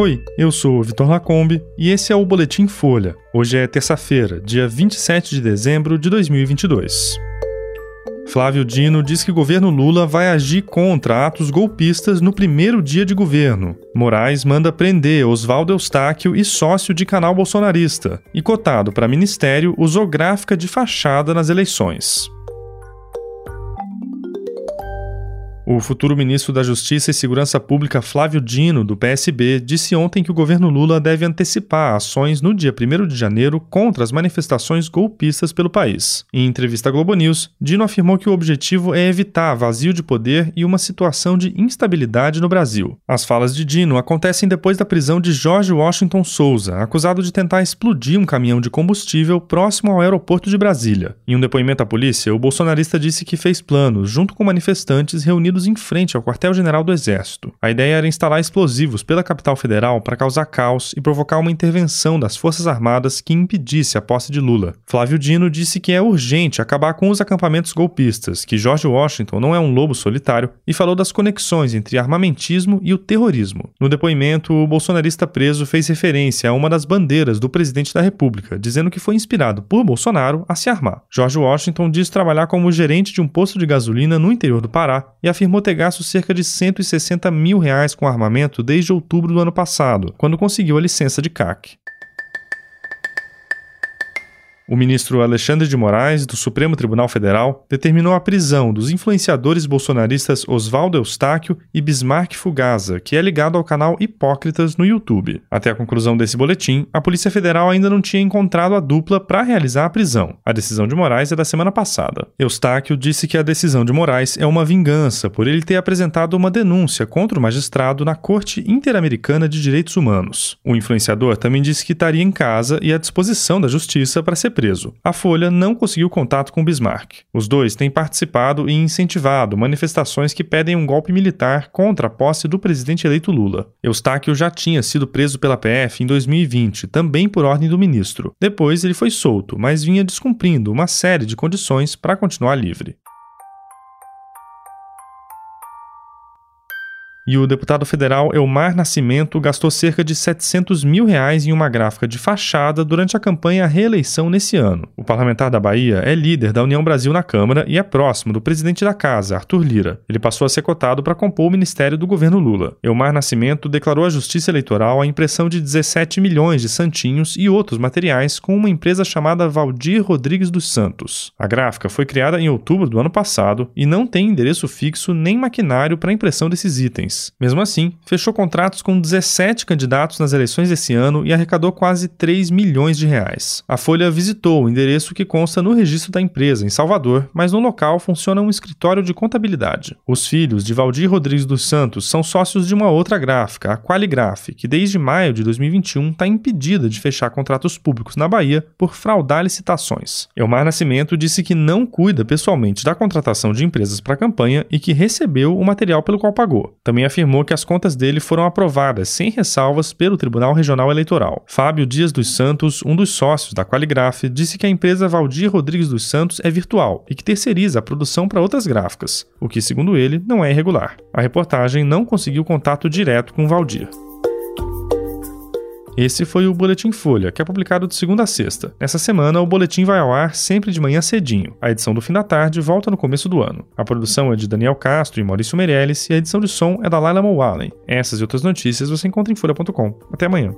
Oi, eu sou o Vitor Lacombe e esse é o Boletim Folha. Hoje é terça-feira, dia 27 de dezembro de 2022. Flávio Dino diz que o governo Lula vai agir contra atos golpistas no primeiro dia de governo. Moraes manda prender Oswaldo Eustáquio e sócio de canal bolsonarista. E cotado para ministério usou gráfica de fachada nas eleições. O futuro ministro da Justiça e Segurança Pública Flávio Dino, do PSB, disse ontem que o governo Lula deve antecipar ações no dia 1 de janeiro contra as manifestações golpistas pelo país. Em entrevista à Globo News, Dino afirmou que o objetivo é evitar vazio de poder e uma situação de instabilidade no Brasil. As falas de Dino acontecem depois da prisão de Jorge Washington Souza, acusado de tentar explodir um caminhão de combustível próximo ao aeroporto de Brasília. Em um depoimento à polícia, o bolsonarista disse que fez planos, junto com manifestantes reunidos em frente ao quartel-general do Exército. A ideia era instalar explosivos pela capital federal para causar caos e provocar uma intervenção das Forças Armadas que impedisse a posse de Lula. Flávio Dino disse que é urgente acabar com os acampamentos golpistas, que George Washington não é um lobo solitário e falou das conexões entre armamentismo e o terrorismo. No depoimento, o bolsonarista preso fez referência a uma das bandeiras do presidente da República, dizendo que foi inspirado por Bolsonaro a se armar. George Washington diz trabalhar como gerente de um posto de gasolina no interior do Pará e afirmou afirmou ter gasto cerca de 160 mil reais com armamento desde outubro do ano passado, quando conseguiu a licença de CAC. O ministro Alexandre de Moraes, do Supremo Tribunal Federal, determinou a prisão dos influenciadores bolsonaristas Oswaldo Eustáquio e Bismarck Fugaza, que é ligado ao canal Hipócritas no YouTube. Até a conclusão desse boletim, a Polícia Federal ainda não tinha encontrado a dupla para realizar a prisão. A decisão de Moraes é da semana passada. Eustáquio disse que a decisão de Moraes é uma vingança por ele ter apresentado uma denúncia contra o magistrado na Corte Interamericana de Direitos Humanos. O influenciador também disse que estaria em casa e à disposição da justiça para ser preso. A Folha não conseguiu contato com Bismarck. Os dois têm participado e incentivado manifestações que pedem um golpe militar contra a posse do presidente eleito Lula. Eustáquio já tinha sido preso pela PF em 2020, também por ordem do ministro. Depois ele foi solto, mas vinha descumprindo uma série de condições para continuar livre. E o deputado federal Elmar Nascimento gastou cerca de 700 mil reais em uma gráfica de fachada durante a campanha à reeleição nesse ano. O parlamentar da Bahia é líder da União Brasil na Câmara e é próximo do presidente da casa, Arthur Lira. Ele passou a ser cotado para compor o ministério do governo Lula. Elmar Nascimento declarou à Justiça Eleitoral a impressão de 17 milhões de santinhos e outros materiais com uma empresa chamada Valdir Rodrigues dos Santos. A gráfica foi criada em outubro do ano passado e não tem endereço fixo nem maquinário para impressão desses itens. Mesmo assim, fechou contratos com 17 candidatos nas eleições desse ano e arrecadou quase 3 milhões de reais. A Folha visitou o endereço que consta no registro da empresa, em Salvador, mas no local funciona um escritório de contabilidade. Os filhos de Valdir Rodrigues dos Santos são sócios de uma outra gráfica, a Qualigraph, que desde maio de 2021 está impedida de fechar contratos públicos na Bahia por fraudar licitações. Elmar Nascimento disse que não cuida pessoalmente da contratação de empresas para a campanha e que recebeu o material pelo qual pagou. Também afirmou que as contas dele foram aprovadas sem ressalvas pelo Tribunal Regional Eleitoral. Fábio Dias dos Santos, um dos sócios da Qualigraph, disse que a empresa Valdir Rodrigues dos Santos é virtual e que terceiriza a produção para outras gráficas, o que, segundo ele, não é irregular. A reportagem não conseguiu contato direto com Valdir. Esse foi o Boletim Folha, que é publicado de segunda a sexta. Nessa semana, o boletim vai ao ar sempre de manhã cedinho. A edição do fim da tarde volta no começo do ano. A produção é de Daniel Castro e Maurício Meirelles e a edição de som é da Laila Mowallen. Essas e outras notícias você encontra em folha.com. Até amanhã.